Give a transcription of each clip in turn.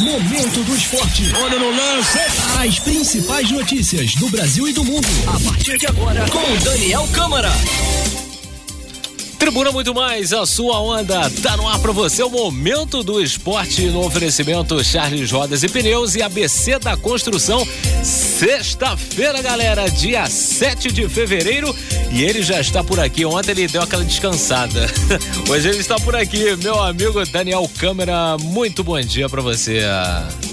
Momento do Esporte. Olha no lance. As principais notícias do Brasil e do mundo. A partir de agora, com Daniel Câmara. Tribuna Muito Mais, a sua onda tá no ar pra você, o momento do esporte no oferecimento Charles Rodas e Pneus e ABC da Construção. Sexta-feira, galera, dia 7 de fevereiro e ele já está por aqui. Ontem ele deu aquela descansada. Hoje ele está por aqui, meu amigo Daniel Câmara. Muito bom dia pra você.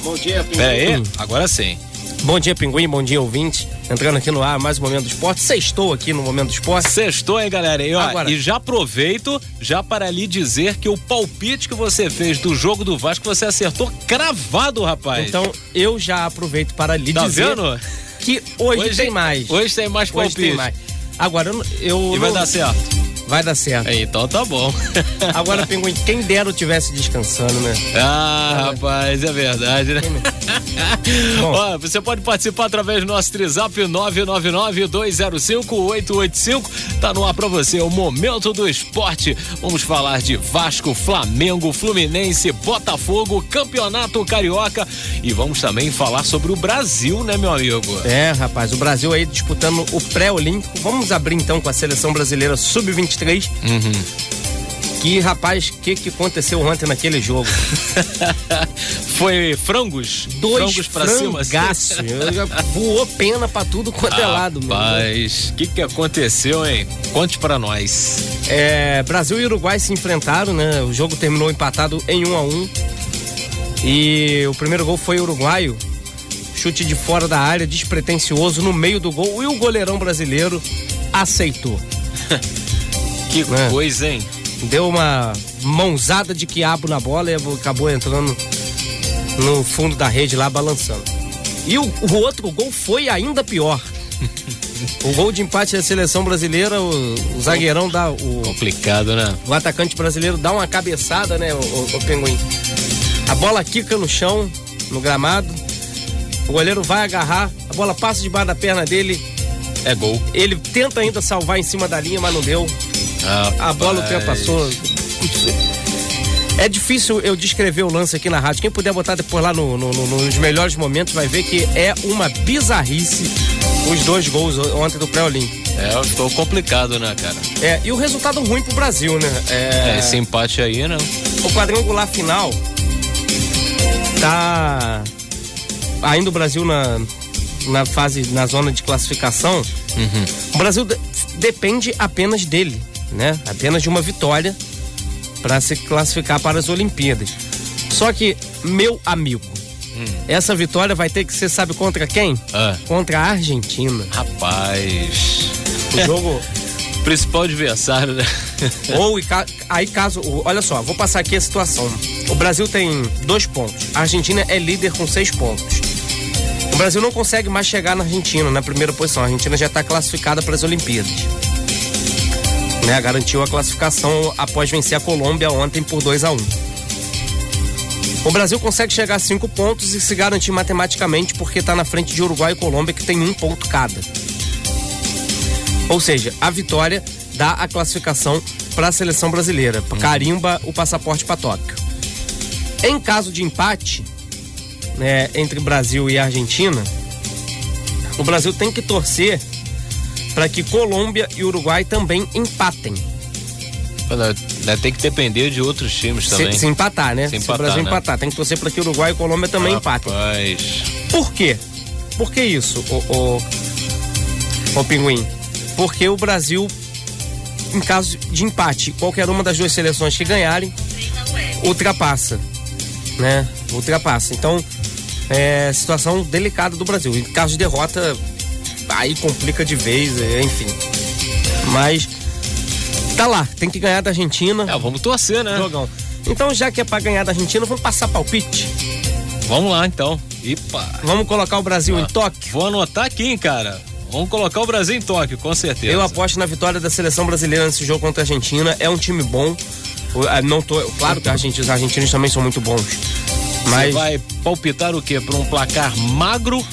Bom dia, Pinguim. Pera aí, agora sim. Bom dia, Pinguim. Bom dia, ouvinte. Entrando aqui no ar, mais um Momento do Esporte. Sextou aqui no Momento do Esporte. Sextou, hein, galera? E, ó, Agora- e já aproveito já para lhe dizer que o palpite que você fez do jogo do Vasco, você acertou cravado, rapaz. Então, eu já aproveito para lhe tá dizer vendo? que hoje, tem mais. Hoje tem mais Hoje palpite. tem mais. Agora, eu, E vai não- dar certo. Vai dar certo. É, Então tá bom. Agora, Pinguim, quem dera eu tivesse descansando, né? Ah, rapaz, é verdade, né? Ó, você pode participar através do nosso Trizap 999-205-885. Tá no ar pra você o Momento do Esporte. Vamos falar de Vasco, Flamengo, Fluminense, Botafogo, Campeonato Carioca e vamos também falar sobre o Brasil, né, meu amigo? É, rapaz, o Brasil aí disputando o pré-olímpico. Vamos abrir então com a seleção brasileira sub-23. Uhum. Que, rapaz, o que, que aconteceu ontem naquele jogo? Foi frangos? Dois frangos pra cima. assim. frangaço. Eu já voou pena pra tudo quanto é lado, meu. Rapaz, o que que aconteceu, hein? Conte pra nós. É, Brasil e Uruguai se enfrentaram, né? O jogo terminou empatado em 1 a 1 E o primeiro gol foi uruguaio. Chute de fora da área, despretensioso, no meio do gol. E o goleirão brasileiro aceitou. Que É. coisa, hein? Deu uma mãozada de quiabo na bola e acabou entrando no fundo da rede lá, balançando. E o, o outro gol foi ainda pior. O gol de empate da seleção brasileira, o, o zagueirão dá. O, Complicado, né? o atacante brasileiro dá uma cabeçada, né, o, o, o Pinguim? A bola quica no chão, no gramado. O goleiro vai agarrar, a bola passa debaixo da perna dele. É gol. Ele tenta ainda salvar em cima da linha, mas não deu. A bola ultrapassou. É difícil eu descrever o lance aqui na rádio. Quem puder botar depois lá no- no- no- nos melhores momentos vai ver que é uma bizarrice os dois gols ontem do pré-olímpico. É, ficou complicado, né, cara? É, e o resultado ruim pro Brasil, né? É, esse empate aí, né? O quadrangular final tá ainda o Brasil na, na fase, na zona de classificação. Uhum. O Brasil de- depende apenas dele, né? Apenas de uma vitória para se classificar para as Olimpíadas. Só que, meu amigo, essa vitória vai ter que ser, sabe contra quem? Ah, Contra a Argentina. rapaz. O jogo. Principal adversário, né? Ou e aí caso, olha só, vou passar aqui a situação. O Brasil tem dois pontos. A Argentina é líder com seis pontos. O Brasil não consegue mais chegar na Argentina na primeira posição. A Argentina já está classificada para as Olimpíadas. Né, garantiu a classificação após vencer a Colômbia ontem por 2 a 1 O Brasil consegue chegar a cinco pontos e se garantir matematicamente porque está na frente de Uruguai e Colômbia que tem um ponto cada. Ou seja, a vitória dá a classificação para a seleção brasileira, carimba o passaporte para Tóquio. Em caso de empate né, entre Brasil e Argentina, o Brasil tem que torcer para que Colômbia e Uruguai também empatem. Olha, né, Tem que depender de outros times também. Se, se empatar, né? Se Se, empatar, o Brasil né? empatar, tem que torcer para que Uruguai e Colômbia também empatem. Rapaz. Por quê? Por que isso, o, o, o Pinguim? Porque o Brasil, em caso de empate, qualquer uma das duas seleções que ganharem, ultrapassa. Né? Ultrapassa. Então, é situação delicada do Brasil. Em caso de derrota, aí complica de vez, é, enfim. Mas tá lá, tem que ganhar da Argentina. É, vamos torcer, né? Jogão. Então, já que é pra ganhar da Argentina, vamos passar palpite. Vamos lá, então. Ipa. Vamos colocar o Brasil em toque. Vou anotar aqui, hein, cara. Vamos colocar o Brasil em Tóquio, com certeza. Eu aposto na vitória da seleção brasileira nesse jogo contra a Argentina. É um time bom. Ah, Não tô, claro que os argentinos também são muito bons. Você Mas vai palpitar o quê? Para um placar magro ou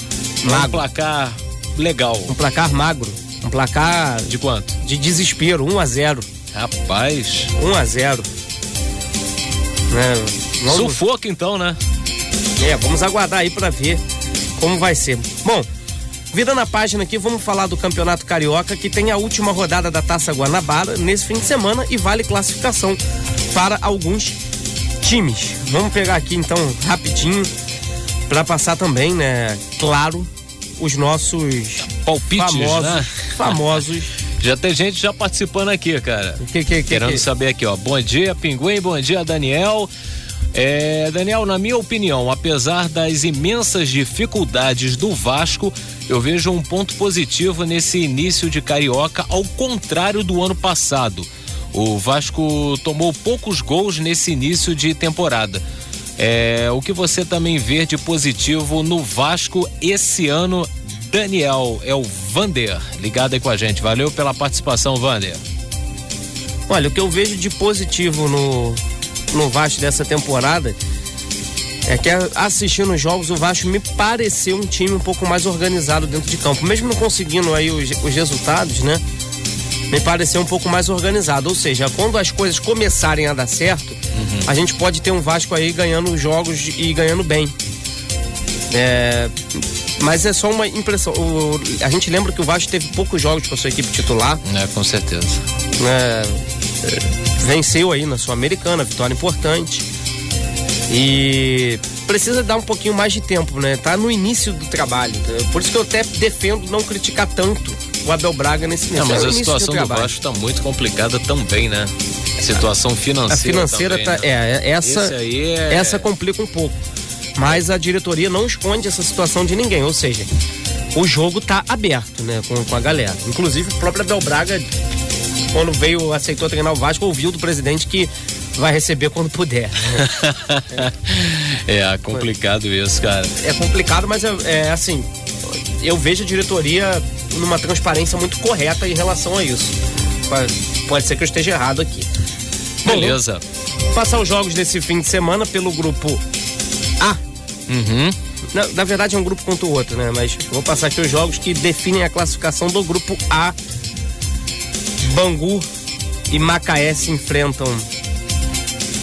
um Magro. placar legal? um placar magro. Um placar De quanto? de desespero, 1 a 0 Rapaz. 1 a 0 né? Vamos- Sufoco então, né? É, vamos aguardar aí para ver como vai ser. Bom, virando a página aqui, vamos falar do Campeonato Carioca, que tem a última rodada da Taça Guanabara nesse fim de semana e vale classificação para alguns times. Vamos pegar aqui então rapidinho para passar também, né? Claro, os nossos Palpites, famosos, né? famosos. Já tem gente já participando aqui, cara. Que, que, que, Querendo que- saber aqui, ó. Bom dia, Pinguim. Bom dia, Daniel. É, Daniel, na minha opinião, apesar das imensas dificuldades do Vasco, eu vejo um ponto positivo nesse início de Carioca, ao contrário do ano passado. O Vasco tomou poucos gols nesse início de temporada. É, o que você também vê de positivo no Vasco esse ano, Daniel? É o Vander, ligado aí com a gente. Valeu pela participação, Vander. Olha, o que eu vejo de positivo no, no Vasco dessa temporada é que assistindo os jogos, o Vasco me pareceu um time um pouco mais organizado dentro de campo. Mesmo não conseguindo aí os, os resultados, né? Me pareceu um pouco mais organizado. Ou seja, quando as coisas começarem a dar certo, a gente pode ter um Vasco aí ganhando jogos e ganhando bem. É, mas é só uma impressão. O- a gente lembra que o Vasco teve poucos jogos com a sua equipe titular É, com certeza. né, é, venceu aí na Sul-Americana, vitória importante. E precisa dar um pouquinho mais de tempo, né? Tá no início do trabalho. né? Por isso que eu até defendo não criticar tanto o Abel Braga nesse Não, início. mas É a situação do trabalho. Vasco tá muito complicada também, né? Situação financeira. A financeira também, tá. né? É, essa, Esse aí é- essa complica um pouco. Mas a diretoria não esconde essa situação de ninguém. Ou seja, o jogo tá aberto, né? Com, com a galera. Inclusive o próprio Abel Braga, quando veio, aceitou treinar o Vasco, ouviu do presidente que vai receber quando puder. é complicado isso, cara. é complicado, mas é, é assim, eu vejo a diretoria numa transparência muito correta em relação a isso. Pode, ser que eu esteja errado aqui. Bom, Beleza. vamos passar os jogos desse fim de semana pelo grupo A. Uhum. Na, na verdade é um grupo contra o outro, né? Mas vou passar aqui os jogos que definem a classificação do grupo A. Bangu e Macaé se enfrentam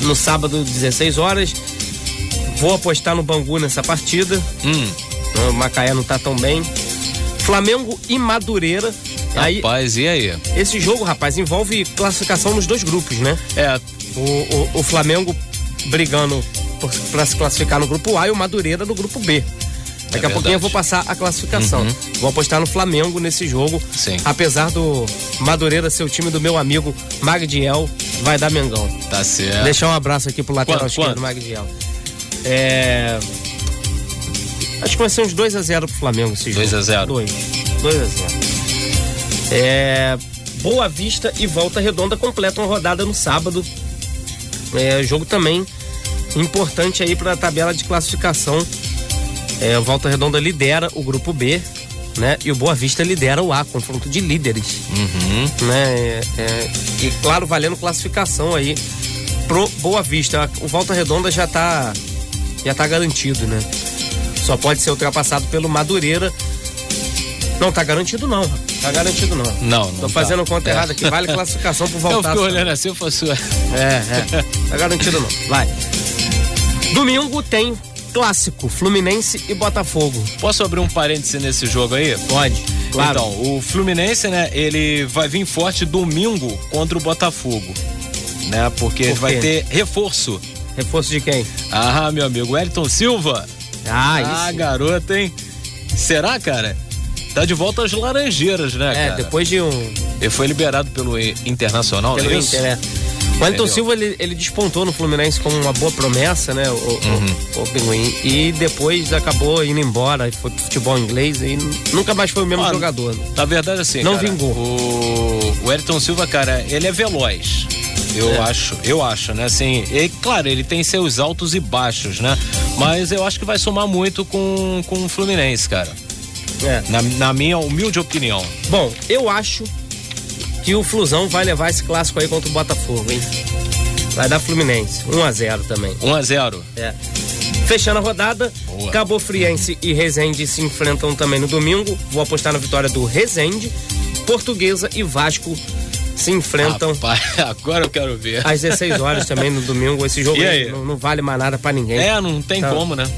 no sábado, 16 horas. Vou apostar no Bangu nessa partida. Hum, O Macaé não tá tão bem. Flamengo e Madureira. Aí, rapaz, e aí? esse jogo, rapaz, envolve classificação nos dois grupos, né? É, O, o, o Flamengo brigando pra se classificar no grupo A e o Madureira no grupo B. Daqui a É pouquinho eu vou passar a classificação. Uhum. Vou apostar no Flamengo nesse jogo. Sim. Apesar do Madureira ser o time do meu amigo Magdiel, vai dar Mengão. tá certo. Deixar um abraço aqui pro lateral Quanto, esquerdo, quanto? Magdiel. É. Acho que vai ser uns 2x0 pro Flamengo esse jogo. 2 a 0. 2. 2x0. É. Boa Vista e Volta Redonda completam a rodada no sábado. É, jogo também importante aí para a tabela de classificação. É, o Volta Redonda lidera o grupo B, né? E o Boa Vista lidera o A, confronto de líderes Uhum. né? É, é, e claro, valendo classificação aí pro Boa Vista. O Volta Redonda já tá já tá garantido, né? Só pode ser ultrapassado pelo Madureira. Não tá garantido não. rapaz. Tá garantido não. Não, não Tô tá. fazendo conta É. errada aqui. Vale classificação pro Eu voltar. fico olhando assim, eu faço. É, é. Tá garantido não. Vai. Domingo tem clássico, Fluminense e Botafogo. Posso abrir um parêntese nesse jogo aí? Pode. Claro. Então, o Fluminense, né, ele vai vir forte domingo contra o Botafogo. Né? Porque ele Por vai ter reforço. Reforço de quem? Ah, meu amigo, Wellington Silva. Ah, Ah, isso. garoto, hein? Será, cara? Tá de volta às Laranjeiras, né, É, cara? depois de um Ele foi liberado pelo Internacional, Pelo não é isso? Inter, é. O Wellington? Silva, ele, ele despontou no Fluminense como uma boa promessa, né? O, Uhum. o, o Pinguim. E depois acabou indo embora, foi pro futebol inglês e nunca mais foi o mesmo jogador. Na verdade, assim, Não cara, vingou. O, o Elton Silva, cara, ele é veloz. Eu É. acho, eu acho, né? Assim, e, claro, ele tem seus altos e baixos, né? Mas eu acho que vai somar muito com, com o Fluminense, cara. É. Na, na minha humilde opinião. Bom, eu acho que o Flusão vai levar esse clássico aí contra o Botafogo, hein? Vai dar Fluminense. 1x0 também. 1 a 0 É. Fechando a rodada, Boa. Cabo Friense e Resende se enfrentam também no domingo. Vou apostar na vitória do Resende. Portuguesa e Vasco se enfrentam Rapaz, agora eu quero ver. às 16 horas também no domingo. Esse jogo não, não vale mais nada pra ninguém. É, não tem Tá. como, né?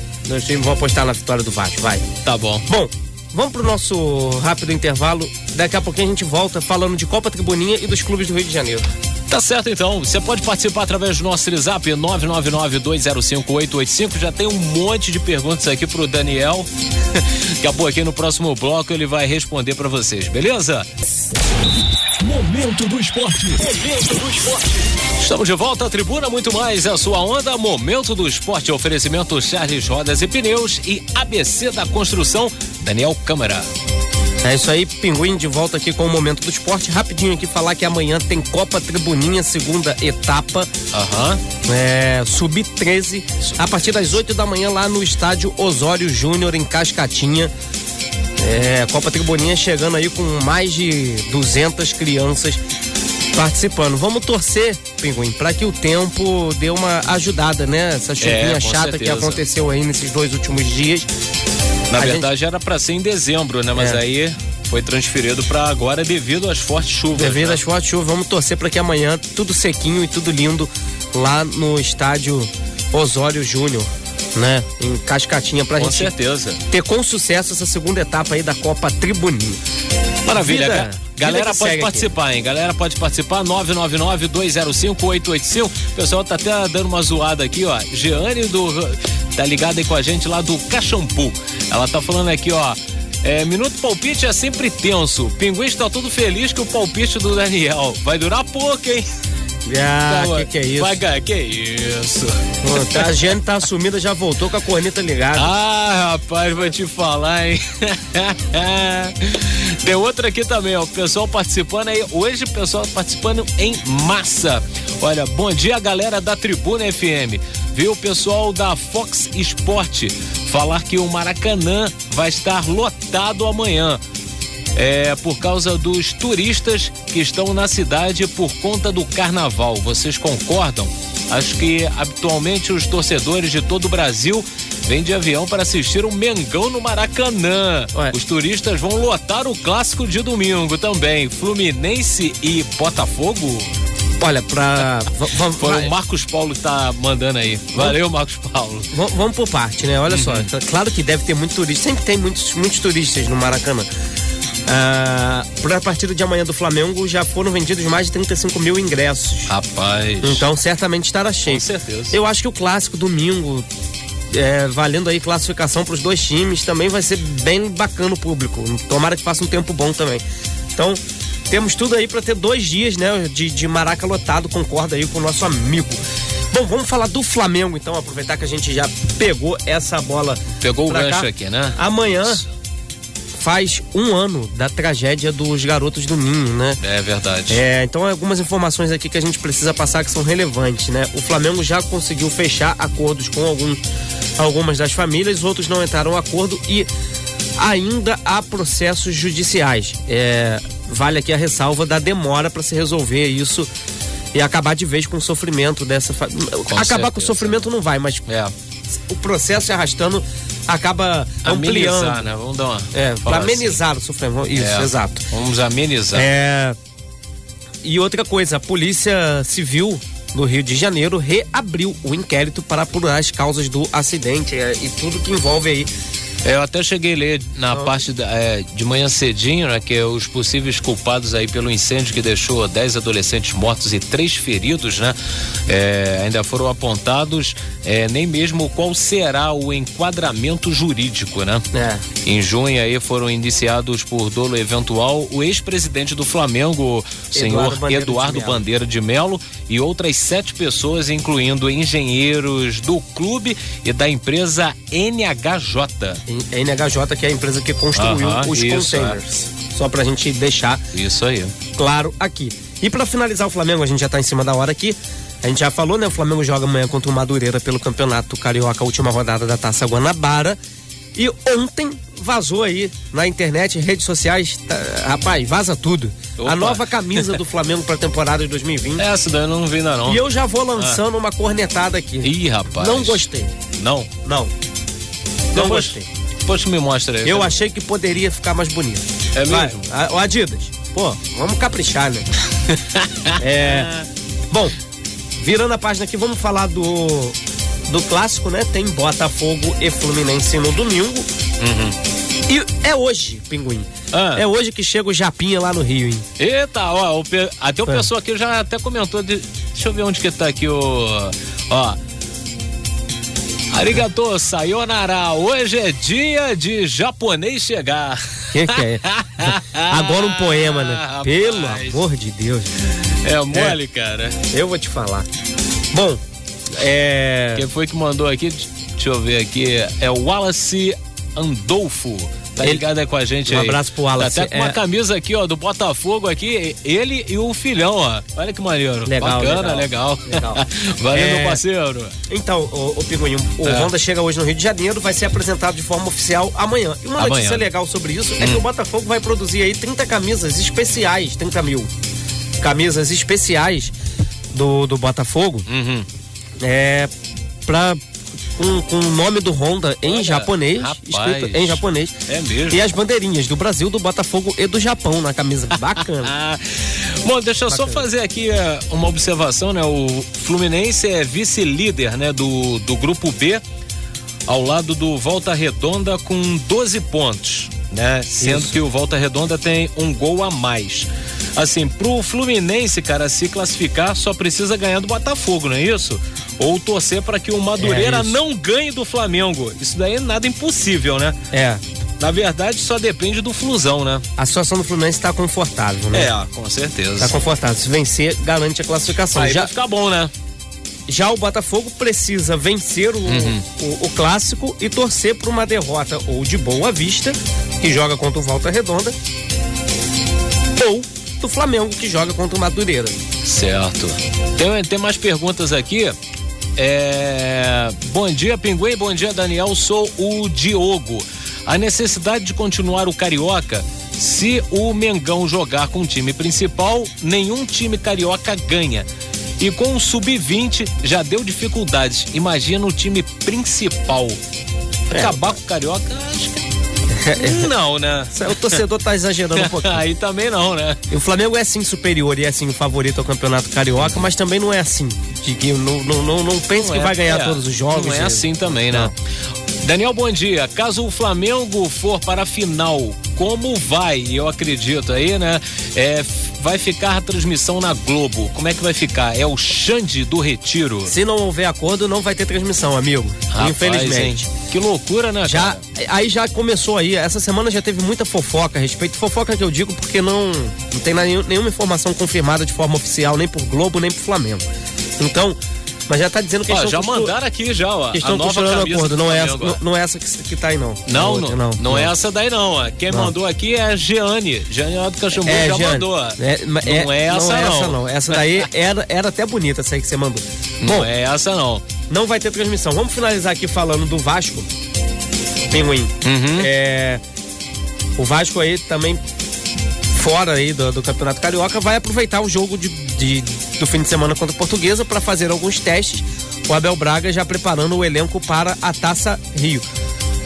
Vão apostar na vitória do Vasco, vai. Tá bom. Bom, vamos pro nosso rápido intervalo. Daqui a pouquinho a gente volta falando de Copa Tribuninha e dos clubes do Rio de Janeiro. Tá certo então, você pode participar através do nosso WhatsApp 999-205-885. Já tem um monte de perguntas aqui pro Daniel. Daqui a pouquinho no próximo bloco ele vai responder para vocês, beleza? Momento do esporte. Momento do esporte. Estamos de volta à tribuna, muito mais a sua onda. Momento do esporte, oferecimento Charles Rodas e Pneus e ABC da Construção, Daniel Câmara. É isso aí, Pinguim de volta aqui com o Momento do Esporte. Rapidinho aqui falar que amanhã tem Copa Tribuninha, segunda etapa. Aham. É, Sub-13, a partir das 8 da manhã lá no estádio Osório Júnior, em Cascatinha. É, Copa Tribuninha chegando aí com mais de 200 crianças participando. Vamos torcer, Pinguim, para que o tempo dê uma ajudada, né? Essa chuvinha É, chata que certeza. aconteceu aí nesses dois últimos dias. Na A verdade era para ser em dezembro, né? Mas É. aí foi transferido para agora devido às fortes chuvas. Devido né? às fortes chuvas, vamos torcer para que amanhã tudo sequinho e tudo lindo lá no estádio Osório Júnior, né? Em Cascatinha pra Com gente certeza. ter com sucesso essa segunda etapa aí da Copa Tribuninha. Maravilha. Vida Galera pode participar, hein? Galera pode participar. 999-205-885. O pessoal tá até dando uma zoada aqui, ó. Jeane do. Tá ligada aí com a gente lá do Caxampu. Ela tá falando aqui, ó. É, minuto palpite é sempre tenso. O Pinguim está todo feliz que o palpite do Daniel vai durar pouco, hein? Ah, Tá, que que é isso? Ganhar, que isso? Pô, tá, a Giane tá assumida, já voltou com a corneta ligada. Ah, rapaz, vou te falar, hein? Tem outra aqui também, ó. O pessoal participando aí. Hoje o pessoal participando em massa. Olha, bom dia, galera da Tribuna FM. Viu o pessoal da Fox Sport falar que o Maracanã vai estar lotado amanhã. É por causa dos turistas que estão na cidade por conta do carnaval. Vocês concordam? Acho que habitualmente os torcedores de todo o Brasil vêm de avião para assistir o Mengão no Maracanã. Ué. Os turistas vão lotar o clássico de domingo também. Fluminense e Botafogo? Olha, pra. Foi o Marcos Paulo que tá mandando aí. Valeu, Marcos Paulo. va- Vamos por parte, né? Olha Uhum. só, claro que deve ter muito turista, sempre tem muitos, muitos turistas no Maracanã. Ah, pra partida de amanhã do Flamengo já foram vendidos mais de 35 mil ingressos. Rapaz. Então certamente estará cheio. Com certeza. Eu acho que o clássico domingo, é, valendo aí classificação para os dois times, também vai ser bem bacana o público. Tomara que faça um tempo bom também. Então, temos tudo aí para ter dois dias, né, de, de Maraca lotado, concorda aí com o nosso amigo. Bom, vamos falar do Flamengo então, aproveitar que a gente já pegou essa bola. Pegou o gancho cá. aqui, né? Amanhã faz um ano da tragédia dos garotos do Ninho, né? É verdade. É, então algumas informações aqui que a gente precisa passar que são relevantes, né? O Flamengo já conseguiu fechar acordos com alguns, algumas das famílias, outros não entraram em acordo e ainda há processos judiciais. É, vale aqui a ressalva da demora para se resolver isso e acabar de vez com o sofrimento dessa família. Acabar com o certeza. sofrimento não vai, mas É. o processo se arrastando acaba ampliando. Amenizar, né? Vamos dar uma. É, para amenizar o sofrimento. Isso, É. exato. Vamos amenizar. É, E outra coisa, a Polícia Civil do Rio de Janeiro reabriu o inquérito para apurar as causas do acidente é, e tudo que envolve aí. Eu até cheguei a ler na parte da- é, de manhã cedinho, né, que os possíveis culpados aí pelo incêndio que deixou 10 adolescentes mortos e três feridos, né, é, ainda foram apontados, é, nem mesmo qual será o enquadramento jurídico, né? É. Em junho aí foram iniciados por dolo eventual o ex-presidente do Flamengo, o senhor Bandeira de Eduardo Mello. Bandeira de Melo, e outras sete pessoas, incluindo engenheiros do clube e da empresa NHJ. A NHJ, que é a empresa que construiu Aham, os isso, containers. Só pra gente deixar Isso aí. claro aqui. E pra finalizar o Flamengo, a gente já tá em cima da hora aqui. A gente já falou, né? O Flamengo joga amanhã contra o Madureira pelo Campeonato Carioca, a última rodada da Taça Guanabara. E ontem vazou aí na internet, redes sociais, tá, rapaz, vaza tudo. Opa. A nova camisa do Flamengo pra temporada de 2020. Essa daí eu não vi ainda não. E eu já vou lançando uma cornetada aqui. Ih, rapaz. Não gostei. Não? Não. Não gostei. Depois tu me mostra aí. Eu achei que poderia ficar mais bonito. É Vai, mesmo? a- o Adidas, pô, vamos caprichar, né? é. Bom, virando a página aqui, vamos falar do do clássico, né? Tem Botafogo e Fluminense no domingo. E é hoje, Pinguim. Ah. É hoje que chega o Japinha lá no Rio, hein? Eita, ó, o até o É. pessoal aqui já até comentou. de- deixa eu ver onde que tá aqui o. Ó. Arigato, sayonara. Hoje é dia de japonês chegar. Que que é? Agora um poema, né? Rapaz. Pelo amor de Deus. É mole, cara. Eu vou te falar. Bom, é. Quem foi que mandou aqui? Deixa eu ver aqui. É o Wallace Andolfo. Tá Ele- ligado aí com a gente Um aí. abraço pro Wallace. Tá até com uma É. camisa aqui, ó, do Botafogo aqui. Ele e o filhão, ó. Olha que maneiro. Legal, Bacana, legal. legal. Legal. Valeu, É. meu parceiro. Então, o, o Pinguim, o É. Honda chega hoje no Rio de Janeiro, vai ser apresentado de forma oficial amanhã. E uma Amanhã. Hum. notícia legal sobre isso é que o Botafogo vai produzir aí 30 camisas especiais, 30 mil camisas especiais do, do Botafogo, Uhum. é, pra, com, com o nome do Honda em Olha, japonês, rapaz. escrito em japonês. É mesmo. E as bandeirinhas do Brasil, do Botafogo e do Japão na camisa. Bacana. Bom, deixa eu só Bacana. fazer aqui eh, uma observação, né? O Fluminense é vice-líder, né, do, do grupo B, ao lado do Volta Redonda com 12 pontos, né? Sendo Isso. que o Volta Redonda tem um gol a mais. Assim, pro Fluminense, cara, se classificar, só precisa ganhar do Botafogo, não é isso? Ou torcer para que o Madureira É não ganhe do Flamengo. Isso daí é nada impossível, né? é, Na verdade, só depende do Flusão, né? a situação do Fluminense está confortável, né? É, com certeza. Tá confortável. Se vencer, garante a classificação. Aí Já, vai ficar bom, né? já o Botafogo precisa vencer o, Uhum. o, o clássico e torcer por uma derrota ou de Boa Vista, que joga contra o Volta Redonda, ou do Flamengo, que joga contra o Madureira. Certo. Tem, tem mais perguntas aqui. É... Bom dia, Pinguim. Bom dia, Daniel. Sou o Diogo. A necessidade de continuar o Carioca. Se o Mengão jogar com o time principal, nenhum time carioca ganha. E com o sub-20 já deu dificuldades. Imagina o time principal. É. Acabar com o Carioca, acho que. Não, né? O torcedor tá exagerando um pouquinho. Aí também não, né? E o Flamengo é sim superior e é sim o favorito ao Campeonato Carioca, mas também não é assim. De que não, não, não, não pense Não que é- vai ganhar é, todos os jogos. Não é assim também, né? Daniel, bom dia. Caso o Flamengo for para a final, como vai? Eu acredito aí, né? É, vai ficar a transmissão na Globo. Como é que vai ficar? É o Xande do Retiro. Se não houver acordo, não vai ter transmissão, amigo. Rapaz, Infelizmente. hein? Que loucura, né, Já, cara? aí já começou aí, essa semana já teve muita fofoca a respeito. Fofoca que eu digo porque não, não tem nenhum- nenhuma informação confirmada de forma oficial, nem por Globo, nem por Flamengo. Então, mas já tá dizendo que Ó, já mandaram aqui já, ó. que estão costurando camisa acordo. do Não é, essa, não, não é essa que, que tá aí, não. Não, outra, não, não, é essa daí não. ó. Quem Não. mandou aqui é a Jeane. Jeane do Cachimbo É, já Jeane, mandou. é, ma- é- não é essa não. é não. essa não. Essa daí era, era até bonita, essa aí que você mandou. Não Bom, é essa não. não vai ter transmissão. Vamos finalizar aqui falando do Vasco. Pinguim. Uhum. É, o Vasco aí também fora aí do, do Campeonato Carioca vai aproveitar o jogo de, de- do fim de semana contra a Portuguesa para fazer alguns testes. O Abel Braga já preparando o elenco para a Taça Rio.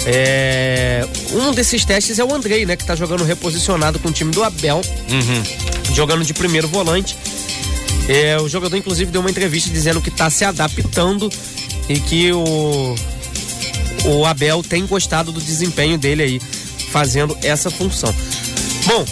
É, um desses testes é o Andrei, né, que tá jogando reposicionado com o time do Abel, Uhum. jogando de primeiro volante. É, o jogador, inclusive, deu uma entrevista dizendo que está se adaptando e que o, o Abel tem gostado do desempenho dele aí, fazendo essa função. Bom,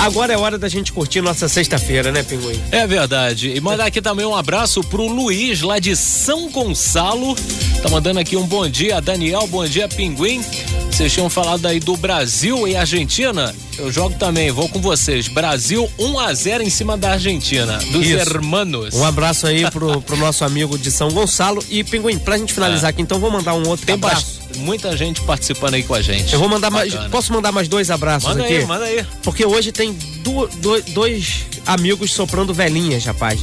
agora é hora da gente curtir nossa sexta-feira, né, Pinguim? É verdade. E mandar aqui também um abraço pro Luiz, lá de São Gonçalo. Tá mandando aqui um bom dia, Daniel, bom dia, Pinguim. Vocês tinham falado aí do Brasil e Argentina. Eu jogo também, vou com vocês. Brasil 1 a 0 em cima da Argentina, dos Isso. hermanos. Um abraço aí pro, pro nosso amigo de São Gonçalo. E, Pinguim, pra gente finalizar aqui, então vou mandar um outro É. Tem abraço. Muita gente participando aí com a gente. Eu vou mandar mais. Bacana. Posso mandar mais dois abraços Manda aqui? aí, manda aí. Porque hoje tem do- dois amigos soprando velhinhas, rapaz.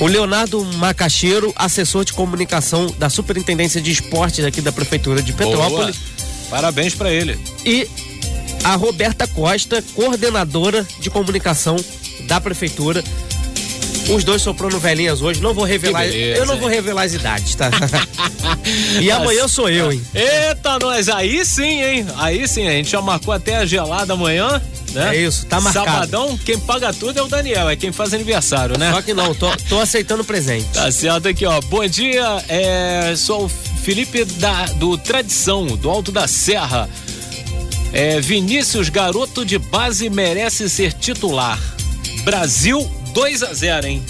O Leonardo Macaxeiro, assessor de comunicação da Superintendência de Esportes aqui da Prefeitura de Petrópolis. Boa. Parabéns pra ele. E a Roberta Costa, coordenadora de comunicação da Prefeitura. Os dois soprando velhinhas hoje. Não vou revelar. Eu não vou revelar as idades, tá? e amanhã sou eu, hein? Eita, nós, aí sim, hein? Aí sim, a gente já marcou até a gelada amanhã. né? É isso, tá marcado. Sabadão, quem paga tudo é o Daniel, é quem faz aniversário, né? Só que não, tô, tô aceitando presente. Tá certo aqui, ó. Bom dia, é, sou o Felipe da, do Tradição, do Alto da Serra. É, Vinícius, garoto de base, merece ser titular. Brasil 2 a 0 hein?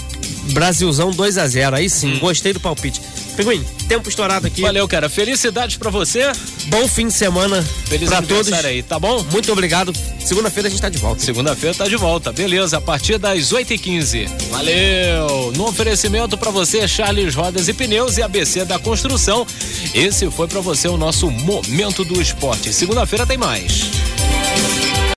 Brasilzão 2 a 0 aí sim, hum. gostei do palpite. Pinguim, tempo estourado aqui. Valeu, cara. Felicidades para você. Bom fim de semana Feliz pra todos. aí, tá bom? Muito obrigado. Segunda-feira a gente tá de volta. Segunda-feira tá de volta. Beleza, a partir das 8h15. Valeu! No oferecimento para você, Charles Rodas e Pneus e ABC da Construção. Esse foi para você o nosso Momento do Esporte. Segunda-feira tem mais.